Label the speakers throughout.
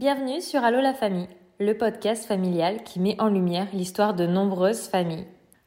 Speaker 1: Bienvenue sur Allo la famille, le podcast familial qui met en lumière l'histoire de nombreuses familles.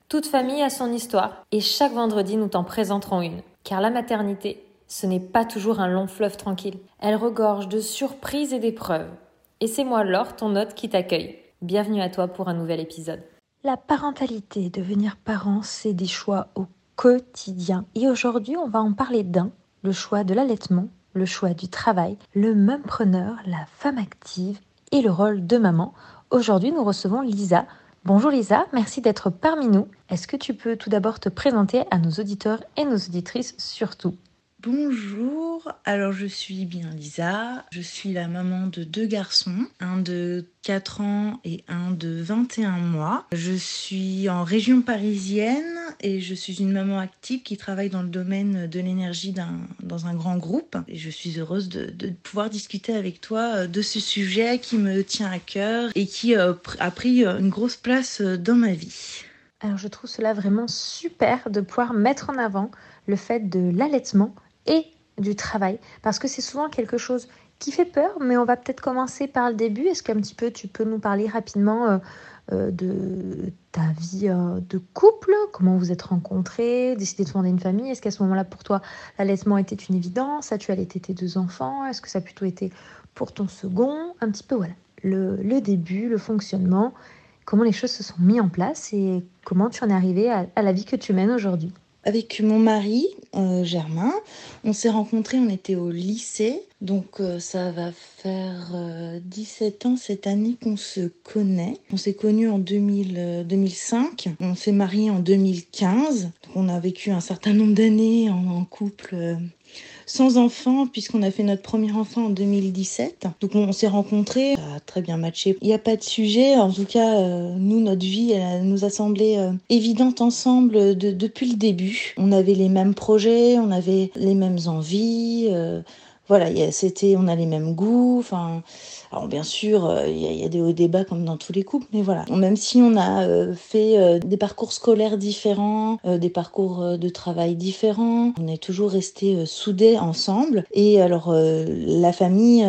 Speaker 1: Toute famille a son histoire et chaque vendredi nous t'en présenterons une. Car la maternité, ce n'est pas toujours un long fleuve tranquille. Elle regorge de surprises et d'épreuves. Et c'est moi Laure, ton hôte, qui t'accueille. Bienvenue à toi pour un nouvel épisode. La parentalité, devenir parent, c'est des choix au quotidien. Et aujourd'hui, on va en parler d'un, le choix de l'allaitement le choix du travail, le preneur, la femme active et le rôle de maman. Aujourd'hui, nous recevons Lisa. Bonjour Lisa, merci d'être parmi nous. Est-ce que tu peux tout d'abord te présenter à nos auditeurs et nos auditrices surtout?
Speaker 2: Bonjour, alors je suis bien Lisa, je suis la maman de deux garçons, un de 4 ans et un de 21 mois. Je suis en région parisienne et je suis une maman active qui travaille dans le domaine de l'énergie dans un grand groupe. Et je suis heureuse de, pouvoir discuter avec toi euh, de ce sujet qui me tient à cœur et qui euh, a pris euh, une grosse place dans ma vie.
Speaker 1: Alors je trouve cela vraiment super de pouvoir mettre en avant le fait de l'allaitement et du travail. Parce que c'est souvent quelque chose qui fait peur, mais on va peut-être commencer par le début. Est-ce qu'un petit peu tu peux nous parler rapidement euh, euh, de ta vie euh, de couple? Comment vous êtes rencontrés? Décidé de fonder une famille? Est-ce qu'à ce, moment-là, pour toi, l'allaitement était une évidence? As-tu allaité tes deux enfants? Est-ce que ça a plutôt été pour ton second? Un petit peu, voilà, le, le, début, le fonctionnement, comment les choses se sont mises en place et comment tu en es arrivé à la vie que tu mènes aujourd'hui?
Speaker 2: Avec mon mari, euh, Germain. On s'est rencontrés, on était au lycée. Donc euh, ça va faire 17 euh, ans cette année qu'on se connaît. On s'est connus en 2000, 2005. On s'est mariés en 2015. Donc on a vécu un certain nombre d'années en, couple sans enfant puisqu'on a fait notre premier enfant en 2017. Donc on, s'est rencontrés, ça a très bien matché. Il n'y a pas de sujet, en tout cas euh, nous notre vie elle, nous a semblé euh, évidente ensemble depuis le début. On avait les mêmes projets, on avait les mêmes envies. Euh, voilà, c'était, on a les mêmes goûts. Enfin, alors bien sûr, euh, il y, a des hauts débats comme dans tous les couples, mais voilà. Même si on a euh, fait euh, des parcours scolaires différents, des parcours de travail différents, on est toujours resté soudés ensemble. Et alors la famille,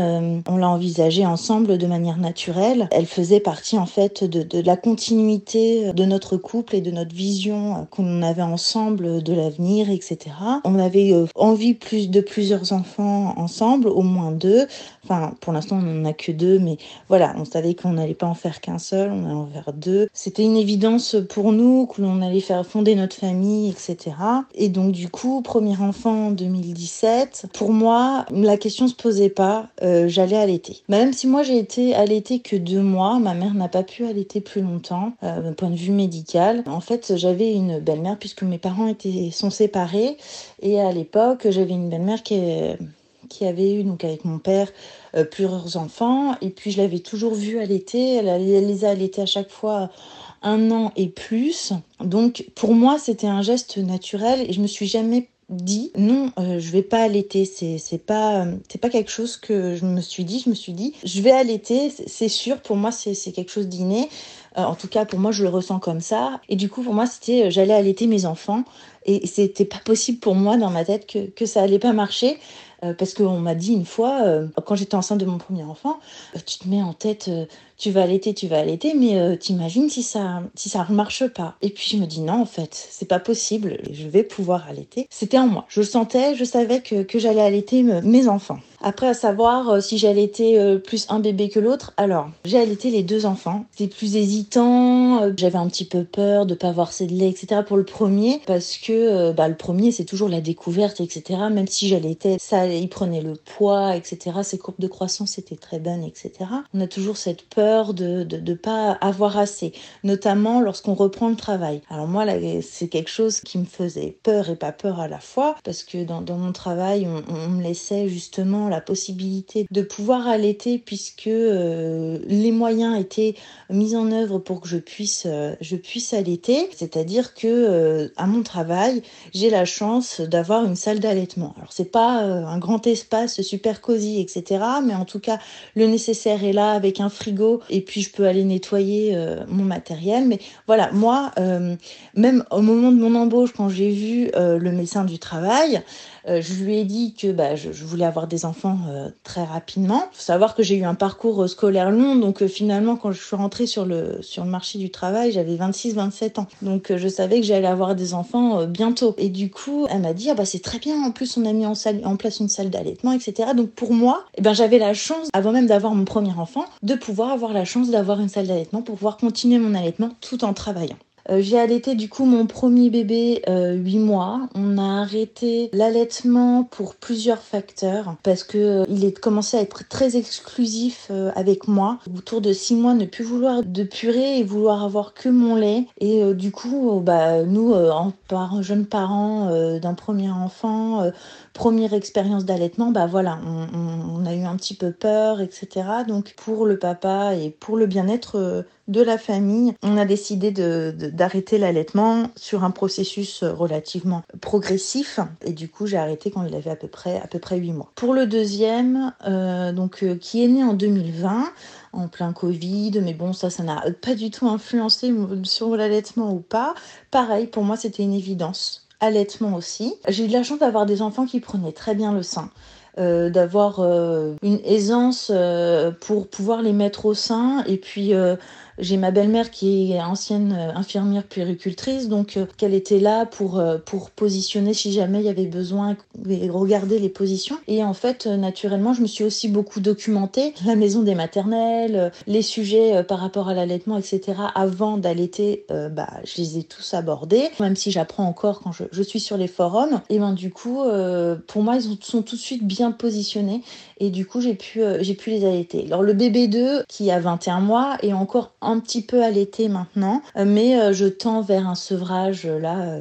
Speaker 2: on l'a envisagée ensemble de manière naturelle. Elle faisait partie en fait de, de la continuité de notre couple et de notre vision qu'on avait ensemble de l'avenir, etc. On avait envie plus de plusieurs enfants ensemble, au moins deux. Enfin, pour l'instant, on n'en a que deux, mais voilà, on savait qu'on n'allait pas en faire qu'un seul, on allait en faire deux. C'était une évidence pour nous que l'on allait faire fonder notre famille, etc. Et donc, du coup, premier enfant en 2017, pour moi, la question se posait pas, euh, j'allais allaiter. Même si moi, j'ai été allaitée que deux mois, ma mère n'a pas pu allaiter plus longtemps, euh, d'un point de vue médical. En fait, j'avais une belle-mère puisque mes parents étaient, sont séparés. Et à l'époque, j'avais une belle-mère qui est qui avait eu, donc avec mon père, euh, plusieurs enfants. Et puis je l'avais toujours vue allaiter. Elle, elle les a allaités à chaque fois un an et plus. Donc pour moi, c'était un geste naturel. Et je me suis jamais dit non euh, je vais pas allaiter. C'est c'est pas c'est pas quelque chose que je me suis dit. Je me suis dit je vais allaiter. C'est sûr pour moi c'est quelque chose d'inné. Euh, en tout cas pour moi je le ressens comme ça. Et du coup pour moi c'était j'allais allaiter mes enfants. Et c'était pas possible pour moi dans ma tête que que ça allait pas marcher. euh, parce qu'on m'a dit une fois, euh, quand j'étais enceinte de mon premier enfant, euh, tu te mets en tête, tu vas allaiter, tu vas allaiter, mais t'imagines si ça, si ça ne marche pas. Et puis je me dis non, en fait, c'est pas possible, je vais pouvoir allaiter. C'était en moi. Je le sentais, je savais que, que j'allais allaiter mes enfants. Après, à savoir euh, si j'allaitais euh, plus un bébé que l'autre, alors j'ai allaité les deux enfants. C'était plus hésitant, euh, j'avais un petit peu peur de pas avoir assez de etc. pour le premier, parce que bah, le premier c'est toujours la découverte, etc. Même si j'allaitais, ça, il prenait le poids, etc. Ses courbes de croissance étaient très bonnes, etc. On a toujours cette peur de de pas avoir assez, notamment lorsqu'on reprend le travail. Alors moi, c'est quelque chose qui me faisait peur et pas peur à la fois, parce que dans, mon travail, on, on me laissait justement la possibilité de pouvoir allaiter puisque euh, les moyens étaient mis en œuvre pour que je puisse, euh, je puisse allaiter. C'est-à-dire que euh, à mon travail, j'ai la chance d'avoir une salle d'allaitement. Alors c'est pas un grand espace super cosy, etc. Mais en tout cas, le nécessaire est là avec un frigo et puis je peux aller nettoyer mon matériel. Mais voilà, moi, même au moment de mon embauche, quand j'ai vu le médecin du travail, je lui ai dit que bah, je, voulais avoir des enfants très rapidement. Il faut savoir que j'ai eu un parcours scolaire long, donc finalement, quand je suis rentrée sur le, sur le marché du travail, j'avais 26-27 ans. Donc je savais que j'allais avoir des enfants bientôt. Et du coup, elle m'a dit, ah bah c'est très bien, en plus on a mis en, salle, en place une salle d'allaitement, etc. Donc pour moi, eh ben, j'avais la chance, avant même d'avoir mon premier enfant, de pouvoir avoir la chance d'avoir une salle d'allaitement pour pouvoir continuer mon allaitement tout en travaillant. Euh, j'ai allaité du coup mon premier bébé euh, 8 mois. On a arrêté l'allaitement pour plusieurs facteurs parce que euh, est commencé à être très exclusif euh, avec moi. Autour de 6 mois, ne plus vouloir de purée et vouloir avoir que mon lait. Et du coup, bah nous, jeunes parents d'un premier enfant, première expérience d'allaitement, bah voilà, on, a eu un petit peu peur, etc. Donc pour le papa et pour le bien-être de la famille, on a décidé d'arrêter l'allaitement sur un processus relativement progressif. Et du coup, j'ai arrêté quand il avait à peu près, à peu près 8 mois. Pour le deuxième, euh, donc, euh, qui est né en 2020, en plein Covid, mais bon, ça, ça n'a pas du tout influencé sur l'allaitement ou pas. Pareil, pour moi, c'était une évidence. Allaitement aussi. J'ai eu de la chance d'avoir des enfants qui prenaient très bien le sein. Euh, d'avoir une aisance pour pouvoir les mettre au sein et puis j'ai ma belle-mère qui est ancienne euh, infirmière puéricultrice, donc euh, qu'elle était là pour, euh, pour positionner si jamais il y avait besoin et regarder les positions. Et en fait, naturellement, je me suis aussi beaucoup documentée. La maison des maternelles, les sujets par rapport à l'allaitement, etc. Avant d'allaiter, bah, je les ai tous abordés, même si j'apprends encore quand je, je, suis sur les forums. Et ben du coup, pour moi, ils sont tout de suite bien positionnés. Et du coup, j'ai pu, j'ai pu les allaiter. Alors le bébé 2, qui a 21 mois, est encore un petit peu allaité maintenant, euh, mais euh, je tends vers un sevrage euh, là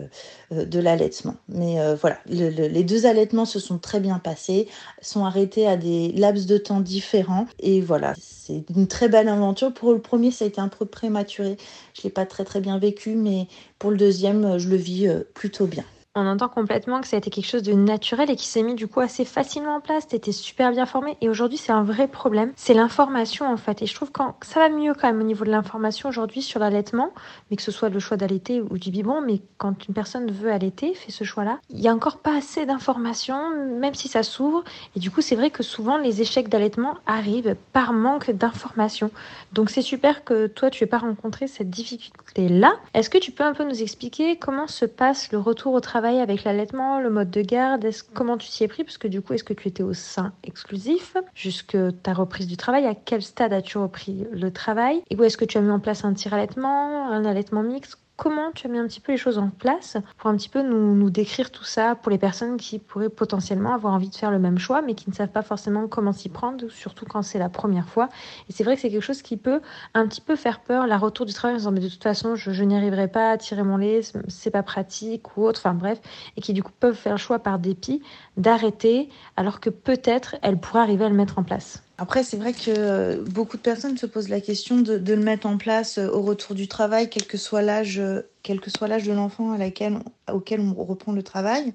Speaker 2: de l'allaitement. Mais voilà, les deux allaitements se sont très bien passés, sont arrêtés à des laps de temps différents, et voilà, c'est une très belle aventure. Pour le premier, ça a été un peu prématuré, je l'ai pas très très bien vécu, mais pour le deuxième, je le vis plutôt bien
Speaker 1: on entend complètement que ça a été quelque chose de naturel et qui s'est mis du coup assez facilement en place. T'étais super bien formé et aujourd'hui c'est un vrai problème. C'est l'information en fait. Et je trouve que ça va mieux quand même au niveau de l'information aujourd'hui sur l'allaitement, mais que ce soit le choix d'allaiter ou du biberon, mais quand une personne veut allaiter, fait ce choix-là, il y a encore pas assez d'informations, même si ça s'ouvre. Et du coup c'est vrai que souvent les échecs d'allaitement arrivent par manque d'informations. Donc c'est super que toi tu aies pas rencontré cette difficulté-là. Est-ce que tu peux un peu nous expliquer comment se passe le retour au travail avec l'allaitement, le mode de garde Comment tu t'y es pris? Parce que du coup, est-ce que tu étais au sein exclusif? Jusque ta reprise du travail À quel stade as-tu repris le travail? Et où est-ce que tu as mis en place un tir-allaitement, un allaitement mixte? Comment tu as mis un petit peu les choses en place pour un petit peu nous, nous, décrire tout ça pour les personnes qui pourraient potentiellement avoir envie de faire le même choix mais qui ne savent pas forcément comment s'y prendre, surtout quand c'est la première fois. Et c'est vrai que c'est quelque chose qui peut un petit peu faire peur, la retour du travail en disant mais de toute façon je, n'y arriverai pas à tirer mon lait, c'est pas pratique ou autre, enfin bref, et qui du coup peuvent faire le choix par dépit d'arrêter alors que peut-être elles pourraient arriver à le mettre en place.
Speaker 2: Après, c'est vrai que beaucoup de personnes se posent la question de, de, le mettre en place au retour du travail, quel que soit l'âge quel que soit l'âge de l'enfant auquel on reprend le travail.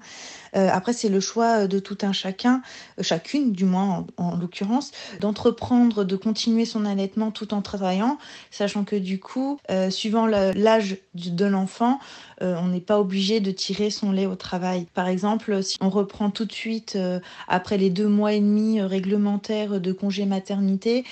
Speaker 2: Euh, après, c'est le choix de tout un chacun, euh, chacune du moins en, l'occurrence, d'entreprendre, de continuer son allaitement tout en travaillant, sachant que du coup, euh, suivant l'âge de l'enfant, on n'est pas obligé de tirer son lait au travail. Par exemple, si on reprend tout de suite après les deux mois et demi réglementaires de congé maternité,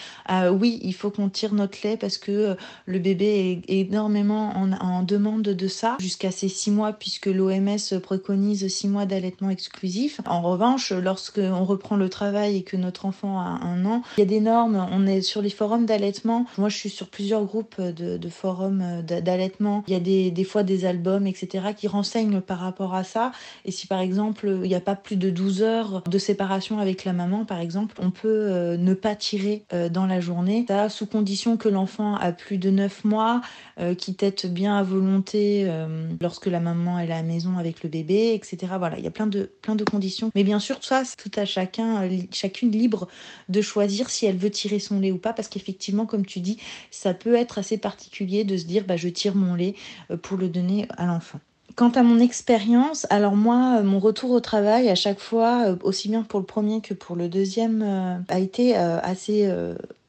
Speaker 2: oui, il faut qu'on tire notre lait parce que le bébé est énormément en, en demande de ça jusqu'à ces six mois puisque l'OMS préconise six mois d'allaitement exclusif. En revanche, lorsque on reprend le travail et que notre enfant a un an, il y a des normes. On est sur les forums d'allaitement. Moi, je suis sur plusieurs groupes de, forums d'allaitement. Il y a des, fois des albums, etc., qui renseignent par rapport à ça. Et si par exemple, il n'y a pas plus de 12 heures de séparation avec la maman, par exemple, on peut euh, ne pas tirer euh, dans la journée. Ça, sous condition que l'enfant a plus de 9 mois, euh, qui tête bien à volonté euh, lorsque la maman est à la maison avec le bébé, etc. Voilà, il y a plein de, plein de conditions. Mais bien sûr, ça, c'est tout à chacun, euh, chacune libre de choisir si elle veut tirer son lait ou pas, parce qu'effectivement, comme tu dis, ça peut être assez particulier de se dire, bah, je tire mon lait pour le donner à l'enfant. Quant à mon expérience, alors moi, mon retour au travail à chaque fois, aussi bien pour le premier que pour le deuxième, a été assez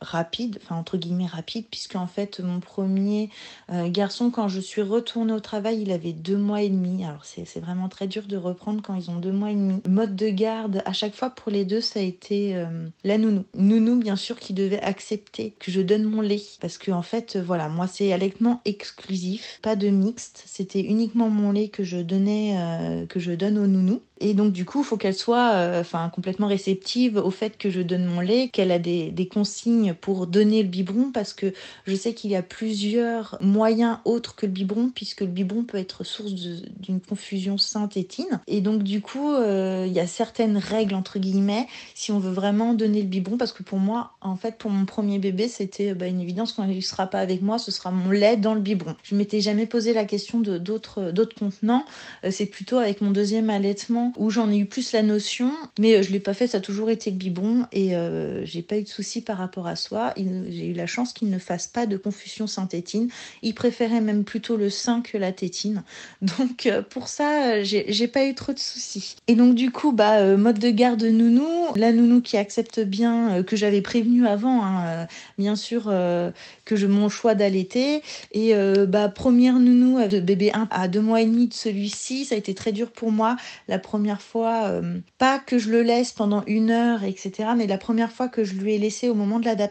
Speaker 2: rapide, enfin entre guillemets rapide, puisque en fait mon premier euh, garçon, quand je suis retournée au travail, il avait deux mois et demi. Alors c'est vraiment très dur de reprendre quand ils ont deux mois et demi. Mode de garde, à chaque fois pour les deux, ça a été euh, la nounou. Nounou, bien sûr, qui devait accepter que je donne mon lait. Parce que en fait, voilà, moi c'est allaitement exclusif, pas de mixte. C'était uniquement mon lait que je donnais, euh, que je donne au nounou. Et donc du coup, il faut qu'elle soit enfin complètement réceptive au fait que je donne mon lait, qu'elle a des, des, consignes pour donner le biberon parce que je sais qu'il y a plusieurs moyens autres que le biberon puisque le biberon peut être source d'une confusion synthétine. Et donc du coup, euh, il y a certaines règles entre guillemets si on veut vraiment donner le biberon parce que pour moi, en fait, pour mon premier bébé, c'était bah, une évidence il ne sera pas avec moi, ce sera mon lait dans le biberon. Je m'étais jamais posé la question d'autres d'autres contenants. Euh, c'est plutôt avec mon deuxième allaitement où j'en ai eu plus la notion, mais euh, je l'ai pas fait, ça a toujours été le biberon et euh, j'ai pas eu de soucis par rapport à soi. J'ai eu la chance qu'il ne fasse pas de confusion synthétine. Il préférait même plutôt le sein que la tétine. Donc euh, pour ça, j'ai pas eu trop de soucis. Et donc du coup, bah mode de garde nounou, la nounou qui accepte bien, que j'avais prévenu avant, hein, bien sûr que je mon choix d'allaiter. Et bah première nounou de bébé 1 à 2 mois et demi de celui-ci, ça a été très dur pour moi. La première fois, euh, pas que je le laisse pendant une heure, etc., mais la première fois que je lui ai laissé au moment de l'adaptation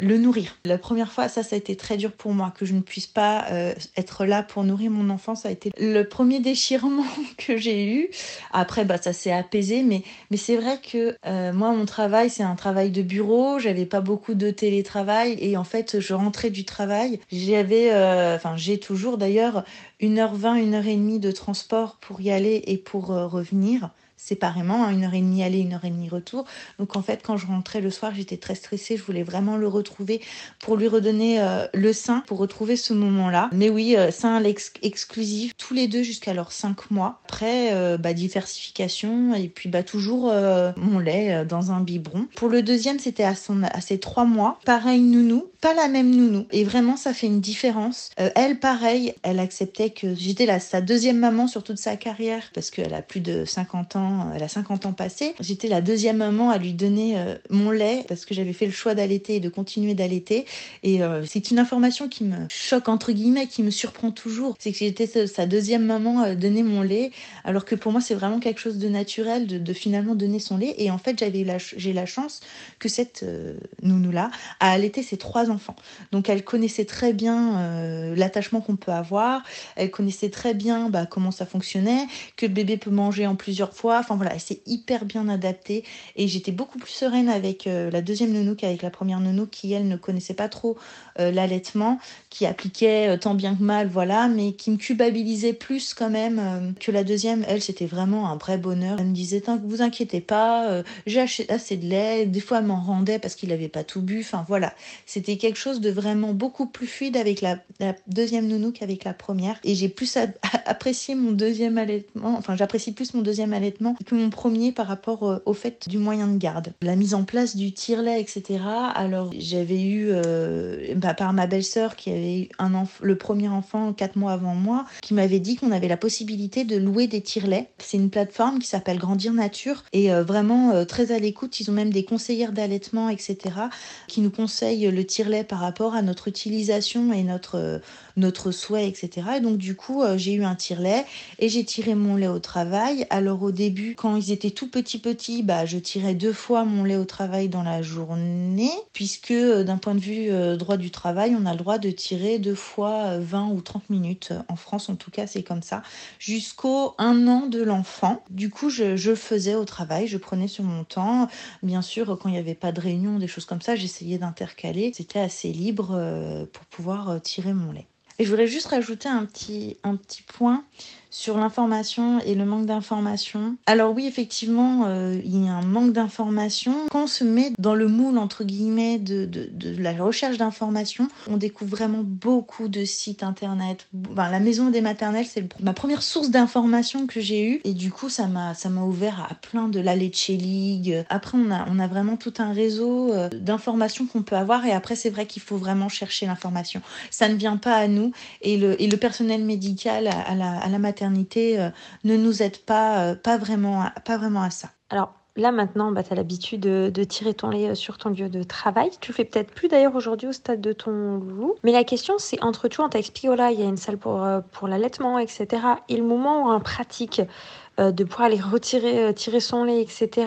Speaker 2: le nourrir. La première fois, ça, ça a été très dur pour moi, que je ne puisse pas euh, être là pour nourrir mon enfant. Ça a été le premier déchirement que j'ai eu. Après, bah, ça s'est apaisé, mais, mais c'est vrai que euh, moi, mon travail, c'est un travail de bureau. J'avais pas beaucoup de télétravail et en fait, je rentrais du travail. J'avais, enfin, j'ai toujours d'ailleurs 1h20, 1h30 de transport pour y aller et pour euh, revenir séparément, hein, une heure et demie aller, une heure et demie retour. Donc en fait, quand je rentrais le soir, j'étais très stressée. Je voulais vraiment le retrouver pour lui redonner euh, le sein, pour retrouver ce moment-là. Mais oui, euh, sein exclusif, tous les deux jusqu'à leurs cinq mois. Après, euh, bah, diversification et puis bah, toujours mon lait dans un biberon. Pour le deuxième, c'était à, à ses trois mois. Pareil, nounou, pas la même nounou. Et vraiment, ça fait une différence. elle, pareil, elle acceptait que j'étais sa deuxième maman sur toute sa carrière parce qu'elle a plus de 50 ans elle a 50 ans passés. J'étais la deuxième maman à lui donner euh, mon lait parce que j'avais fait le choix d'allaiter et de continuer d'allaiter. Et euh, c'est une information qui me choque entre guillemets, qui me surprend toujours. C'est que j'étais sa deuxième maman à donner mon lait, alors que pour moi c'est vraiment quelque chose de naturel de, finalement donner son lait. Et en fait j'avais j'ai la chance que cette euh, nounou là a allaité ses trois enfants. Donc elle connaissait très bien l'attachement qu'on peut avoir. Elle connaissait très bien bah, comment ça fonctionnait, que le bébé peut manger en plusieurs fois Enfin voilà, s'est hyper bien adaptée et j'étais beaucoup plus sereine avec euh, la deuxième nounou qu'avec la première nounou qui elle ne connaissait pas trop euh, l'allaitement, qui appliquait euh, tant bien que mal, voilà, mais qui me culpabilisait plus quand même que la deuxième. Elle, c'était vraiment un vrai bonheur. Elle me disait, vous inquiétez pas, j'ai acheté assez de lait. Des fois, elle m'en rendait parce qu'il n'avait pas tout bu. Enfin voilà, c'était quelque chose de vraiment beaucoup plus fluide avec la, deuxième nounou qu'avec la première. Et j'ai plus apprécié mon deuxième allaitement, enfin j'apprécie plus mon deuxième allaitement que mon premier par rapport euh, au fait du moyen de garde. La mise en place du tire-lait, etc. Alors j'avais eu, euh, bah, par ma belle-sœur qui avait eu le premier enfant quatre mois avant moi, qui m'avait dit qu'on avait la possibilité de louer des tire-lait. C'est une plateforme qui s'appelle Grandir Nature et euh, vraiment très à l'écoute. Ils ont même des conseillères d'allaitement, etc. qui nous conseillent le tire-lait par rapport à notre utilisation et notre notre souhait, etc. Et donc du coup, j'ai eu un tire-lait et j'ai tiré mon lait au travail. Alors au début, quand ils étaient tout petits petits, bah, je tirais deux fois mon lait au travail dans la journée, puisque euh, d'un point de vue euh, droit du travail, on a le droit de tirer deux fois 20 euh, ou 30 minutes. En France, en tout cas, c'est comme ça. Jusqu'au un an de l'enfant. Du coup, je, je faisais au travail, je prenais sur mon temps. Bien sûr, quand il n'y avait pas de réunion, des choses comme ça, j'essayais d'intercaler. C'était assez libre pour pouvoir tirer mon lait. Et je voudrais juste rajouter un petit, un petit point sur l'information et le manque d'information. Alors oui, effectivement, euh, il y a un manque d'information. Quand on se met dans le moule, entre guillemets, de, de, la recherche d'information, on découvre vraiment beaucoup de sites internet. Enfin, la maison des maternelles, c'est ma première source d'information que j'ai eue. Et du coup, ça m'a, ouvert à plein de la Leche League. Après, on a, on a vraiment tout un réseau euh, d'informations qu'on peut avoir. Et après, c'est vrai qu'il faut vraiment chercher l'information. Ça ne vient pas à nous. Et le, et le personnel médical à la, à la maternelle euh, ne nous aide pas, euh, pas, vraiment, pas vraiment à ça.
Speaker 1: Alors, là maintenant, bah, tu as l'habitude de, tirer ton lait sur ton lieu de travail. Tu le fais peut-être plus d'ailleurs aujourd'hui au stade de ton loup. Mais la question, c'est entre toi, on t'a expliqué, voilà, il y a une salle pour, pour l'allaitement, etc. Et le moment où en pratique, euh, de pouvoir aller retirer, euh, tirer son lait, etc.,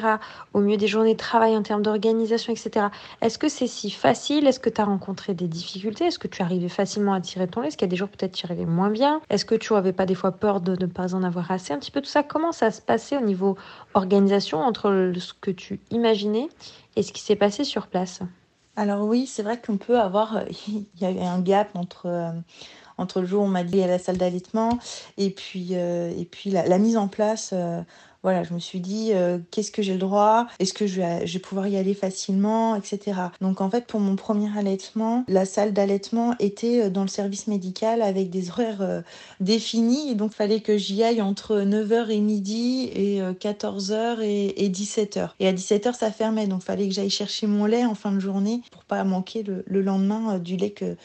Speaker 1: au mieux des journées de travail en termes d'organisation, etc. Est-ce que c'est si facile? Est-ce que tu as rencontré des difficultés? Est-ce que tu arrivais facilement à tirer ton lait? Est-ce qu'il y a des jours peut-être tu arrivais moins bien? Est-ce que tu n'avais pas des fois peur de ne pas en avoir assez? Un petit peu tout ça, comment ça se passait au niveau organisation entre ce que tu imaginais et ce qui s'est passé sur place?
Speaker 2: Alors oui, c'est vrai qu'on peut avoir, il y a un gap entre, euh, entre le jour on m'a dit à la salle d'allaitement et puis, euh, et puis la, mise en place. Euh, voilà, je me suis dit euh, qu'est-ce que j'ai le droit, est-ce que je vais, pouvoir y aller facilement, etc. Donc en fait, pour mon premier allaitement, la salle d'allaitement était dans le service médical avec des horaires définis et donc fallait que j'y aille entre 9h et midi et 14h et, 17h. Et à 17h, ça fermait, donc fallait que j'aille chercher mon lait en fin de journée pas manquer le, le lendemain du lait que,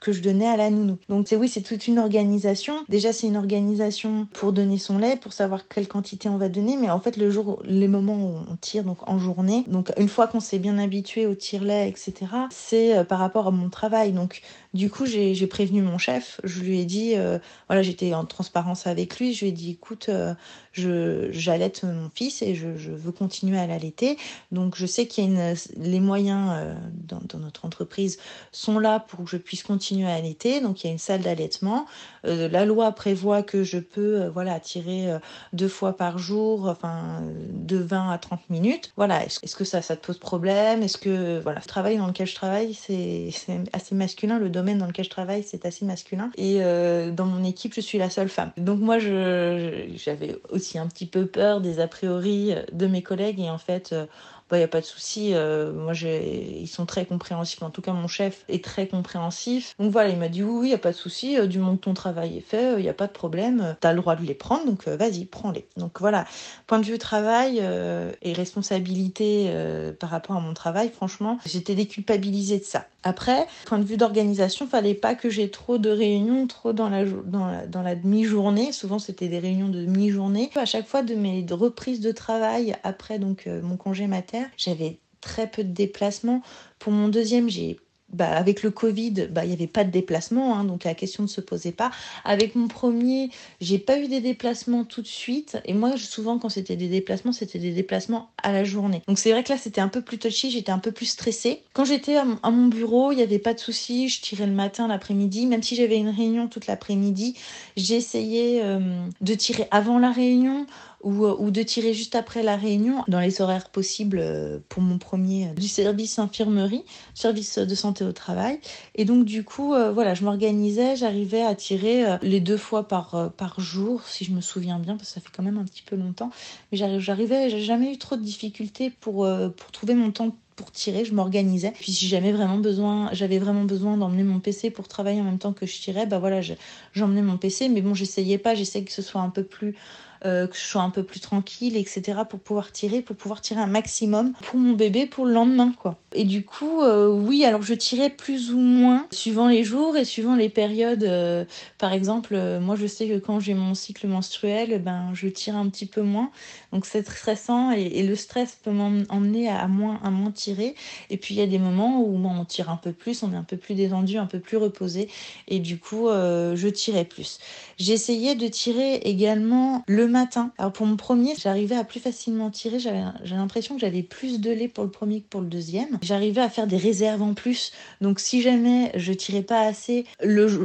Speaker 2: que je donnais à la nounou. Donc c'est oui, c'est toute une organisation. Déjà, c'est une organisation pour donner son lait, pour savoir quelle quantité on va donner, mais en fait, le jour, les moments où on tire, donc en journée, donc une fois qu'on s'est bien habitué au tire-lait, etc., c'est euh, par rapport à mon travail. Donc du coup, j'ai prévenu mon chef. Je lui ai dit, euh, voilà, j'étais en transparence avec lui. Je lui ai dit, écoute, euh, je j'allaite mon fils et je, veux continuer à l'allaiter. Donc, je sais qu'il y a les moyens euh, dans, dans, notre entreprise sont là pour que je puisse continuer à allaiter. Donc, il y a une salle d'allaitement. la loi prévoit que je peux, voilà, tirer deux fois par jour, enfin, de 20 à 30 minutes. Voilà. Est-ce que ça, ça te pose problème? Est-ce que, voilà, le travail dans lequel je travaille, c'est assez masculin. Le domaine dans lequel je travaille, c'est assez masculin. Et euh, dans mon équipe, je suis la seule femme. Donc moi, j'avais aussi un petit peu peur des a priori de mes collègues. Et en fait, euh, il bah, n'y a pas de souci. Euh, moi, ils sont très compréhensifs. En tout cas, mon chef est très compréhensif. Donc voilà, il m'a dit oui, il n'y a pas de souci. Euh, du moment que ton travail est fait, il n'y a pas de problème. Tu as le droit de les prendre, donc euh, vas-y, prends-les. Donc voilà, point de vue travail et responsabilité par rapport à mon travail, franchement, j'étais déculpabilisée de ça. Après, point de vue d'organisation, fallait pas que j'ai trop de réunions, trop dans la, dans dans la demi-journée. Souvent, c'était des réunions de demi-journée. À chaque fois de mes reprises de travail après donc mon congé j'avais très peu de déplacements. Pour mon deuxième, j'ai bah, avec le Covid, bah, il n'y avait pas de déplacement, hein, donc la question ne se posait pas. Avec mon premier, j'ai pas eu des déplacements tout de suite. Et moi, souvent, quand c'était des déplacements, c'était des déplacements à la journée. Donc c'est vrai que là, c'était un peu plus touchy, j'étais un peu plus stressée. Quand j'étais à, mon bureau, il n'y avait pas de souci, je tirais le matin, l'après-midi. Même si j'avais une réunion toute l'après-midi, j'essayais euh, de tirer avant la réunion euh, ou, de tirer juste après la réunion dans les horaires possibles euh, pour mon premier euh, du service infirmerie, service de santé au travail. Et donc du coup, voilà, je m'organisais, j'arrivais à tirer les deux fois par, par jour, si je me souviens bien, parce que ça fait quand même un petit peu longtemps. Mais j'arrivais, j'ai jamais eu trop de difficultés pour, pour trouver mon temps pour tirer, je m'organisais. Puis si j'avais vraiment besoin, j'avais vraiment besoin d'emmener mon PC pour travailler en même temps que je tirais, bah voilà, j'emmenais mon PC. Mais bon, j'essayais pas, j'essayais que ce soit un peu plus euh, que je sois un peu plus tranquille, etc. pour pouvoir tirer, pour pouvoir tirer un maximum pour mon bébé pour le lendemain, quoi. Et du coup, euh, oui, alors je tirais plus ou moins suivant les jours et suivant les périodes. Euh, par exemple, moi je sais que quand j'ai mon cycle menstruel, ben je tire un petit peu moins. Donc c'est stressant et, le stress peut m'emmener à, moins, à moins tirer. Et puis il y a des moments où on tire un peu plus, on est un peu plus détendu, un peu plus reposé. Et du coup, je tirais plus. J'essayais de tirer également le matin. Alors pour mon premier, j'arrivais à plus facilement tirer. J'avais, l'impression que j'avais plus de lait pour le premier que pour le deuxième. J'arrivais à faire des réserves en plus. Donc si jamais je tirais pas assez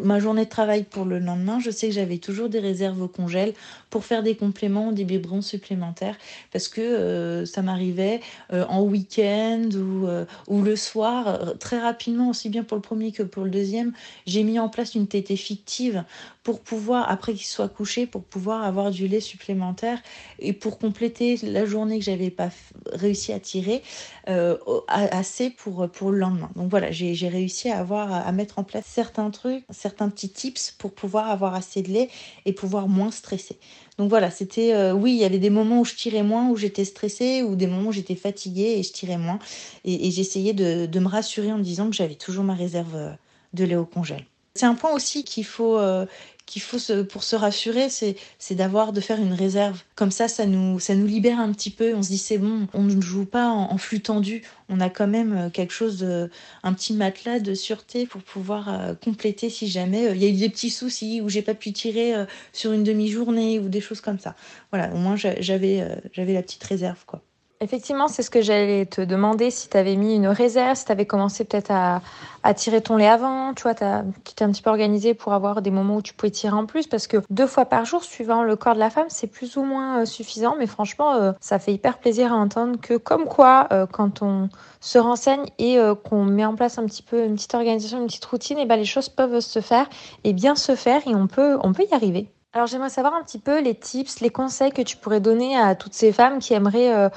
Speaker 2: ma journée de travail pour le lendemain, je sais que j'avais toujours des réserves au congèle pour faire des compléments, des biberons supplémentaires. Parce que euh, ça m'arrivait euh, en week-end ou, euh, ou le soir, très rapidement, aussi bien pour le premier que pour le deuxième, j'ai mis en place une tétée fictive pour pouvoir, après qu'il soit couché, pour pouvoir avoir du lait supplémentaire et pour compléter la journée que j'avais pas réussi à tirer assez pour, pour le lendemain. Donc voilà, j'ai réussi à avoir à mettre en place certains trucs, certains petits tips pour pouvoir avoir assez de lait et pouvoir moins stresser. Donc voilà, c'était euh, oui, il y avait des moments où je tirais moins, où j'étais stressée, ou des moments où j'étais fatiguée et je tirais moins. Et, j'essayais de, me rassurer en me disant que j'avais toujours ma réserve euh, de lait au congèle. C'est un point aussi qu'il faut, qu'il faut se, pour se rassurer, c'est, d'avoir, de faire une réserve. Comme ça, ça nous, ça nous libère un petit peu. On se dit c'est bon, on ne joue pas en, flux tendu. On a quand même euh, quelque chose de, un petit matelas de sûreté pour pouvoir euh, compléter si jamais euh, il y a eu des petits soucis ou j'ai pas pu tirer sur une demi-journée ou des choses comme ça. Voilà, au moins j'avais, j'avais la petite réserve quoi.
Speaker 1: Effectivement, c'est ce que j'allais te demander si tu avais mis une réserve, si tu avais commencé peut-être à, tirer ton lait avant, tu vois, tu t'es un petit peu organisé pour avoir des moments où tu pouvais tirer en plus parce que deux fois par jour, suivant le corps de la femme, c'est plus ou moins euh, suffisant, mais franchement, euh, ça fait hyper plaisir à entendre que comme quoi, euh, quand on se renseigne et qu'on met en place un petit peu une petite organisation, une petite routine, et eh ben les choses peuvent se faire et bien se faire et on peut, on peut y arriver. Alors j'aimerais savoir un petit peu les tips, les conseils que tu pourrais donner à toutes ces femmes qui aimeraient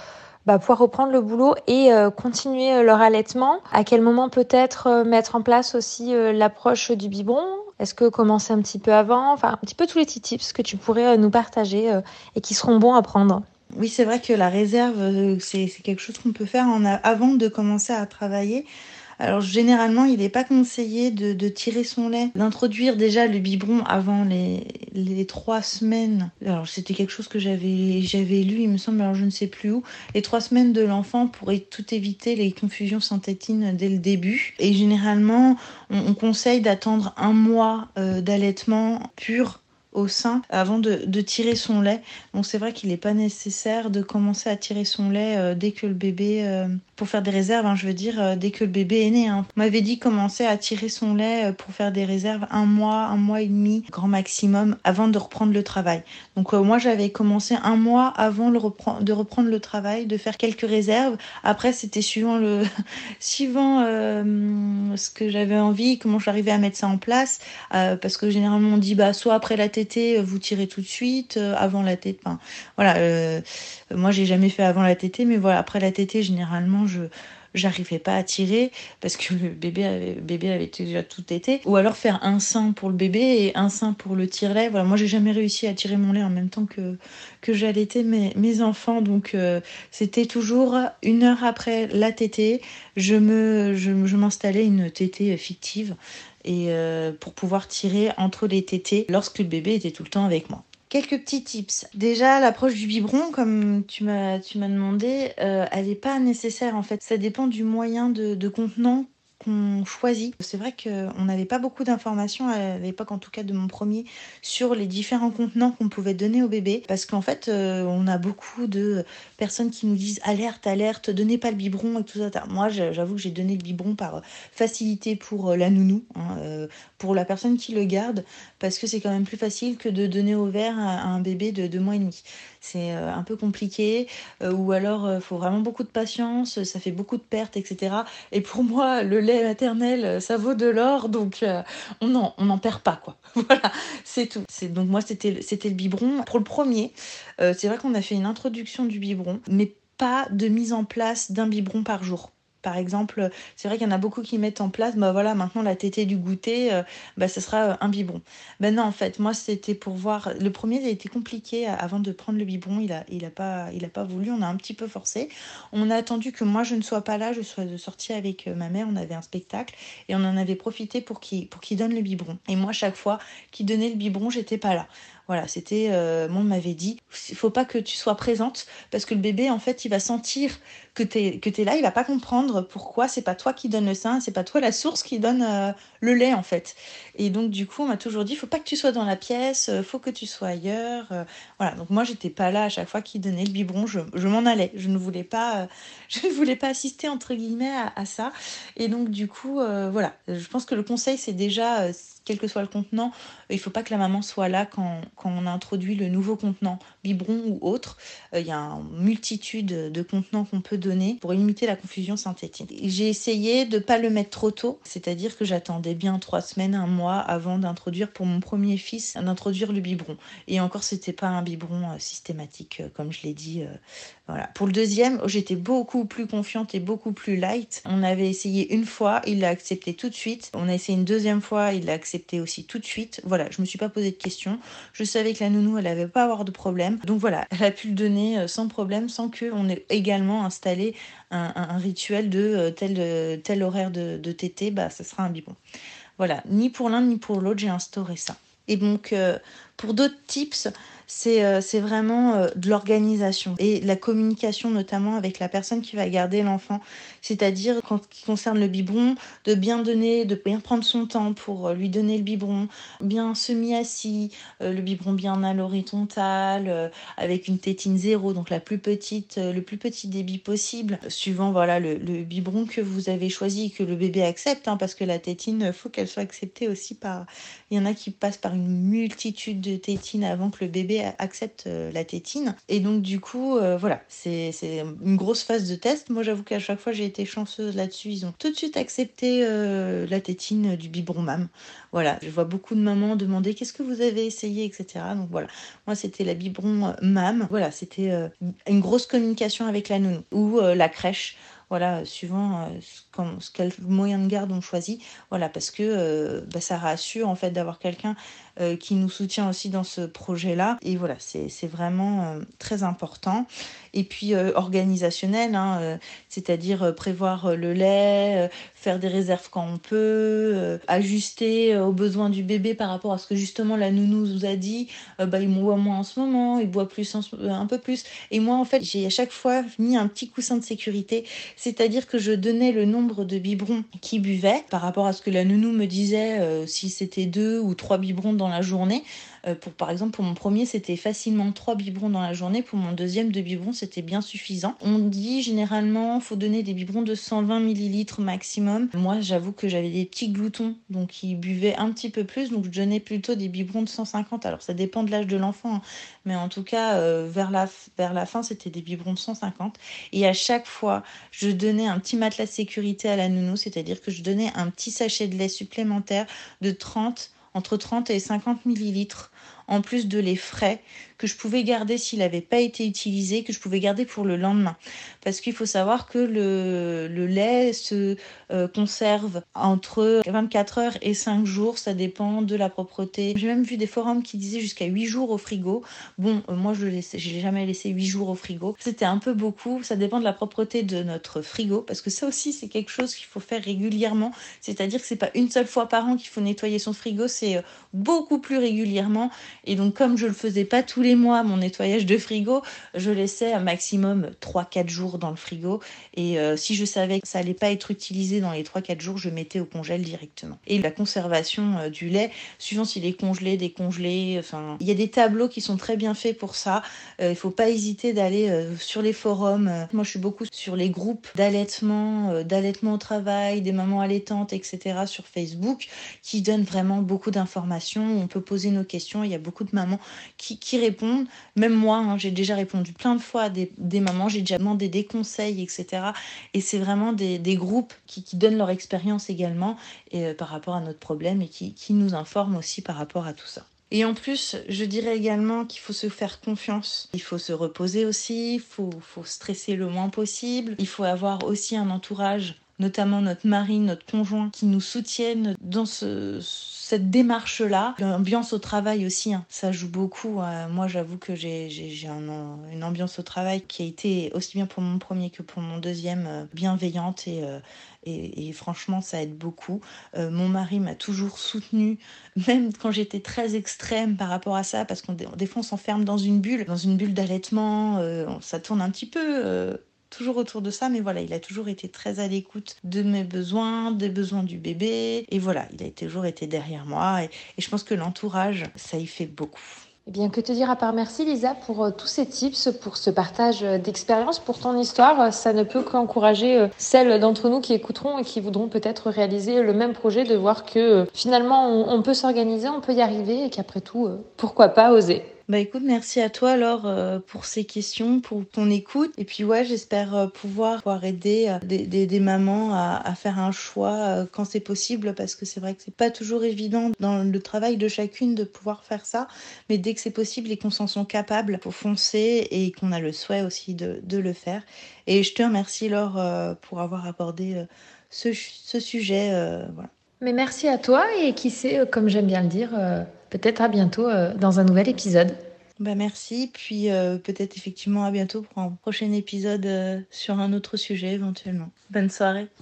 Speaker 1: bah, pouvoir reprendre le boulot et euh, continuer euh, leur allaitement. À quel moment peut-être euh, mettre en place aussi l'approche du biberon? Est-ce que commencer un petit peu avant? Enfin, un petit peu tous les petits tips que tu pourrais nous partager et qui seront bons à prendre.
Speaker 2: Oui, c'est vrai que la réserve, c'est quelque chose qu'on peut faire avant de commencer à travailler. Alors généralement, il n'est pas conseillé de, tirer son lait, d'introduire déjà le biberon avant les, trois semaines. Alors c'était quelque chose que j'avais lu, il me semble, alors je ne sais plus où. Les trois semaines de l'enfant pour tout éviter les confusions synthétines dès le début. Et généralement, on, conseille d'attendre un mois euh, d'allaitement pur au sein avant de, tirer son lait. Donc c'est vrai qu'il n'est pas nécessaire de commencer à tirer son lait euh, dès que le bébé, euh, pour faire des réserves, hein, je veux dire, euh, dès que le bébé est né. Hein. On m'avait dit commencer à tirer son lait pour faire des réserves un mois, un mois et demi, grand maximum, avant de reprendre le travail. Donc moi j'avais commencé un mois avant le de reprendre le travail, de faire quelques réserves. Après c'était suivant le suivant ce que j'avais envie, comment j'arrivais à mettre ça en place, parce que généralement on dit bah soit après la euh, vous tirez tout de suite, euh, avant la tétée. Enfin, voilà, euh, moi j'ai jamais fait avant la tétée, mais voilà, après la tétée, généralement, je j'arrivais pas à tirer parce que le bébé avait, bébé avait déjà tout été. Ou alors faire un sein pour le bébé et un sein pour le tire-lait. Voilà, moi j'ai jamais réussi à tirer mon lait en même temps que, que j'allaitais mes, mes enfants. Donc c'était toujours une heure après la tétée, je me je, je m'installais une tétée fictive et euh, pour pouvoir tirer entre les tétés lorsque le bébé était tout le temps avec moi. Quelques petits tips. Déjà, l'approche du biberon, comme tu m'as demandé, euh, elle n'est pas nécessaire en fait. Ça dépend du moyen de contenant qu'on choisit. C'est vrai qu'on n'avait pas beaucoup d'informations à l'époque, en tout cas de mon premier, sur les différents contenants qu'on pouvait donner au bébé. Parce qu'en fait, euh, on a beaucoup de personnes qui nous disent alerte, alerte, donnez pas le biberon et tout ça. Moi, j'avoue que j'ai donné le biberon par facilité pour euh, la nounou, hein, euh, pour la personne qui le garde, parce que c'est quand même plus facile que de donner au verre à un bébé de deux mois et demi c'est euh, un peu compliqué, euh, ou alors il euh, faut vraiment beaucoup de patience, ça fait beaucoup de pertes, etc. Et pour moi, le lait maternel, ça vaut de l'or, donc on n'en on perd pas, quoi. voilà, c'est tout. Donc moi, c'était le biberon. Pour le premier, c'est vrai qu'on a fait une introduction du biberon, mais pas de mise en place d'un biberon par jour. Par exemple, c'est vrai qu'il y en a beaucoup qui mettent en place, bah voilà, maintenant la tétée du goûter, euh, bah ce sera euh, un biberon. Ben non, en fait, moi c'était pour voir. Le premier, a été compliqué avant de prendre le biberon. Il a, il a pas, il a pas voulu. On a un petit peu forcé. On a attendu que moi je ne sois pas là, je sois sortie avec euh, ma mère. On avait un spectacle et on en avait profité pour qu'il, pour donne le biberon. Et moi, chaque fois qu'il donnait le biberon, j'étais pas là. Voilà, c'était, euh, on m'avait dit, il faut pas que tu sois présente parce que le bébé, en fait, il va sentir que tu es, là, il va pas comprendre pourquoi c'est pas toi qui donne le sein, c'est pas toi la source qui donne euh, le lait, en fait. Et donc, du coup, on m'a toujours dit, faut pas que tu sois dans la pièce, euh, faut que tu sois ailleurs. voilà, donc moi, j'étais pas là à chaque fois qu'il donnait le biberon, je, m'en allais. Je ne voulais pas, je ne voulais pas assister, entre guillemets, à ça. Et donc, du coup, voilà, je pense que le conseil, c'est déjà quel que soit le contenant, il ne faut pas que la maman soit là quand, on introduit le nouveau contenant, biberon ou autre. Euh, il y a une multitude de contenants qu'on peut donner pour limiter la confusion synthétique. J'ai essayé de ne pas le mettre trop tôt, c'est-à-dire que j'attendais bien trois semaines, un mois avant d'introduire pour mon premier fils, d'introduire le biberon. Et encore, c'était pas un biberon euh, systématique, euh, comme je l'ai dit. Voilà. Pour le deuxième, j'étais beaucoup plus confiante et beaucoup plus light. On avait essayé une fois, il l'a accepté tout de suite. On a essayé une deuxième fois, il l'a accepté aussi tout de suite. Voilà, je me suis pas posé de questions. Je savais que la nounou, elle avait pas avoir de problème. Donc voilà, elle a pu le donner euh, sans problème, sans qu'on ait également installé un, rituel de euh, tel, euh, tel horaire de, tété, bah ça sera un biberon. Voilà, ni pour l'un ni pour l'autre, j'ai instauré ça. Et donc, pour d'autres tips, c'est c'est vraiment de l'organisation et la communication notamment avec la personne qui va garder l'enfant. C'est-à-dire, quand qui concerne le biberon, de bien donner, de bien prendre son temps pour lui donner le biberon, bien semi-assis, le biberon bien à l'horizontale, avec une tétine zéro, donc la plus petite, le plus petit débit possible, suivant voilà le, le biberon que vous avez choisi et que le bébé accepte, hein, parce que la tétine, faut qu'elle soit acceptée aussi par. Il y en a qui passent par une multitude de tétines avant que le bébé accepte euh, la tétine. Et donc, du coup, euh, voilà, c'est une grosse phase de test. Moi, j'avoue qu'à chaque fois, j'ai été chanceuse là-dessus. Ils ont tout de suite accepté euh, la tétine du biberon mam. Voilà, je vois beaucoup de mamans demander qu'est-ce que vous avez essayé, etc. Donc voilà, moi, c'était la biberon mam. Voilà, c'était une grosse communication avec la nounou ou la crèche voilà, suivant euh, quel moyen de garde on choisit, voilà, parce que euh, bah, ça rassure en fait d'avoir quelqu'un euh, qui nous soutient aussi dans ce projet-là. Et voilà, c'est vraiment très important. Et puis organisationnel, hein, c'est-à-dire prévoir le lait, faire des réserves quand on peut, ajuster aux besoins du bébé par rapport à ce que justement la nounou nous a dit. bah, il boit moins en ce moment, il boit plus un peu plus. Et moi, en fait, j'ai à chaque fois mis un petit coussin de sécurité c'est-à-dire que je donnais le nombre de biberons qui buvaient par rapport à ce que la nounou me disait euh, si c'était deux ou trois biberons dans la journée. Euh, par exemple, pour mon premier, c'était facilement 3 biberons dans la journée. Pour mon deuxième, 2 biberons, c'était bien suffisant. On dit généralement, faut donner des biberons de 120 millilitres maximum. Moi, j'avoue que j'avais des petits gloutons, donc ils buvaient un petit peu plus. Donc, je donnais plutôt des biberons de 150. Alors, ça dépend de l'âge de l'enfant, hein. mais en tout cas, euh, vers, la, vers la fin, c'était des biberons de 150. Et à chaque fois, je donnais un petit matelas de sécurité à la nounou, c'est-à-dire que je donnais un petit sachet de lait supplémentaire de 30 entre 30 et 50 millilitres en plus de les frais que je pouvais garder s'il n'avait pas été utilisé, que je pouvais garder pour le lendemain. Parce qu'il faut savoir que le, lait se euh, conserve entre 24 heures et 5 jours, ça dépend de la propreté. J'ai même vu des forums qui disaient jusqu'à 8 jours au frigo. Bon, euh, moi je ne l'ai jamais laissé 8 jours au frigo. C'était un peu beaucoup, ça dépend de la propreté de notre frigo, parce que ça aussi c'est quelque chose qu'il faut faire régulièrement. C'est-à-dire que c'est pas une seule fois par an qu'il faut nettoyer son frigo, c'est euh, beaucoup plus régulièrement. Et donc comme je le faisais pas tous les mois, mon nettoyage de frigo, je laissais un maximum 3-4 jours dans le frigo. Et euh, si je savais que ça allait pas être utilisé dans les 3-4 jours, je mettais au congèle directement. Et la conservation euh, du lait, suivant s'il est congelé, décongelé, enfin, il y a des tableaux qui sont très bien faits pour ça. Euh, il faut pas hésiter d'aller sur les forums. Moi, je suis beaucoup sur les groupes d'allaitement, d'allaitement au travail, des mamans allaitantes, etc. sur Facebook, qui donnent vraiment beaucoup d'informations. On peut poser nos questions. Il y a beaucoup de mamans qui, répondent. Même moi, hein, j'ai déjà répondu plein de fois à des, mamans, j'ai déjà demandé des conseils, etc. Et c'est vraiment des, groupes qui, donnent leur expérience également et, euh, par rapport à notre problème et qui, nous informent aussi par rapport à tout ça. Et en plus, je dirais également qu'il faut se faire confiance. Il faut se reposer aussi, il faut, faut stresser le moins possible. Il faut avoir aussi un entourage notamment notre mari, notre conjoint, qui nous soutiennent dans ce, cette démarche-là. L'ambiance au travail aussi, hein, ça joue beaucoup. Euh, moi, j'avoue que j'ai une ambiance au travail qui a été aussi bien pour mon premier que pour mon deuxième euh, bienveillante euh, et, et, franchement, ça aide beaucoup. mon mari m'a toujours soutenue, même quand j'étais très extrême par rapport à ça, parce qu'on des fois on s'enferme dans une bulle, dans une bulle d'allaitement, ça tourne un petit peu toujours autour de ça, mais voilà, il a toujours été très à l'écoute de mes besoins, des besoins du bébé, et voilà, il a toujours été derrière moi, et, je pense que l'entourage, ça y fait beaucoup.
Speaker 1: Eh bien, que te dire à part merci Lisa pour euh, tous ces tips, pour ce partage euh, d'expérience, pour ton histoire. Ça ne peut qu'encourager euh, celles d'entre nous qui écouteront et qui voudront peut-être réaliser le même projet, de voir que finalement on peut s'organiser, on peut y arriver et qu'après tout, pourquoi pas oser.
Speaker 2: Bah écoute, merci à toi alors euh, pour ces questions, pour ton écoute. Et puis ouais, j'espère euh, pouvoir, pouvoir aider euh, des, mamans à, faire un choix quand c'est possible, parce que c'est vrai que c'est pas toujours évident dans le travail de chacune de pouvoir faire ça. Mais dès que c'est possible et qu'on s'en sent capable, faut foncer et qu'on a le souhait aussi de, le faire. Et je te remercie Laure pour avoir abordé ce, sujet.
Speaker 1: Mais merci à toi et qui sait, comme j'aime bien le dire, peut-être à bientôt euh, dans un nouvel épisode.
Speaker 2: Bah merci, puis euh, peut-être effectivement à bientôt pour un prochain épisode euh, sur un autre sujet éventuellement. Bonne soirée.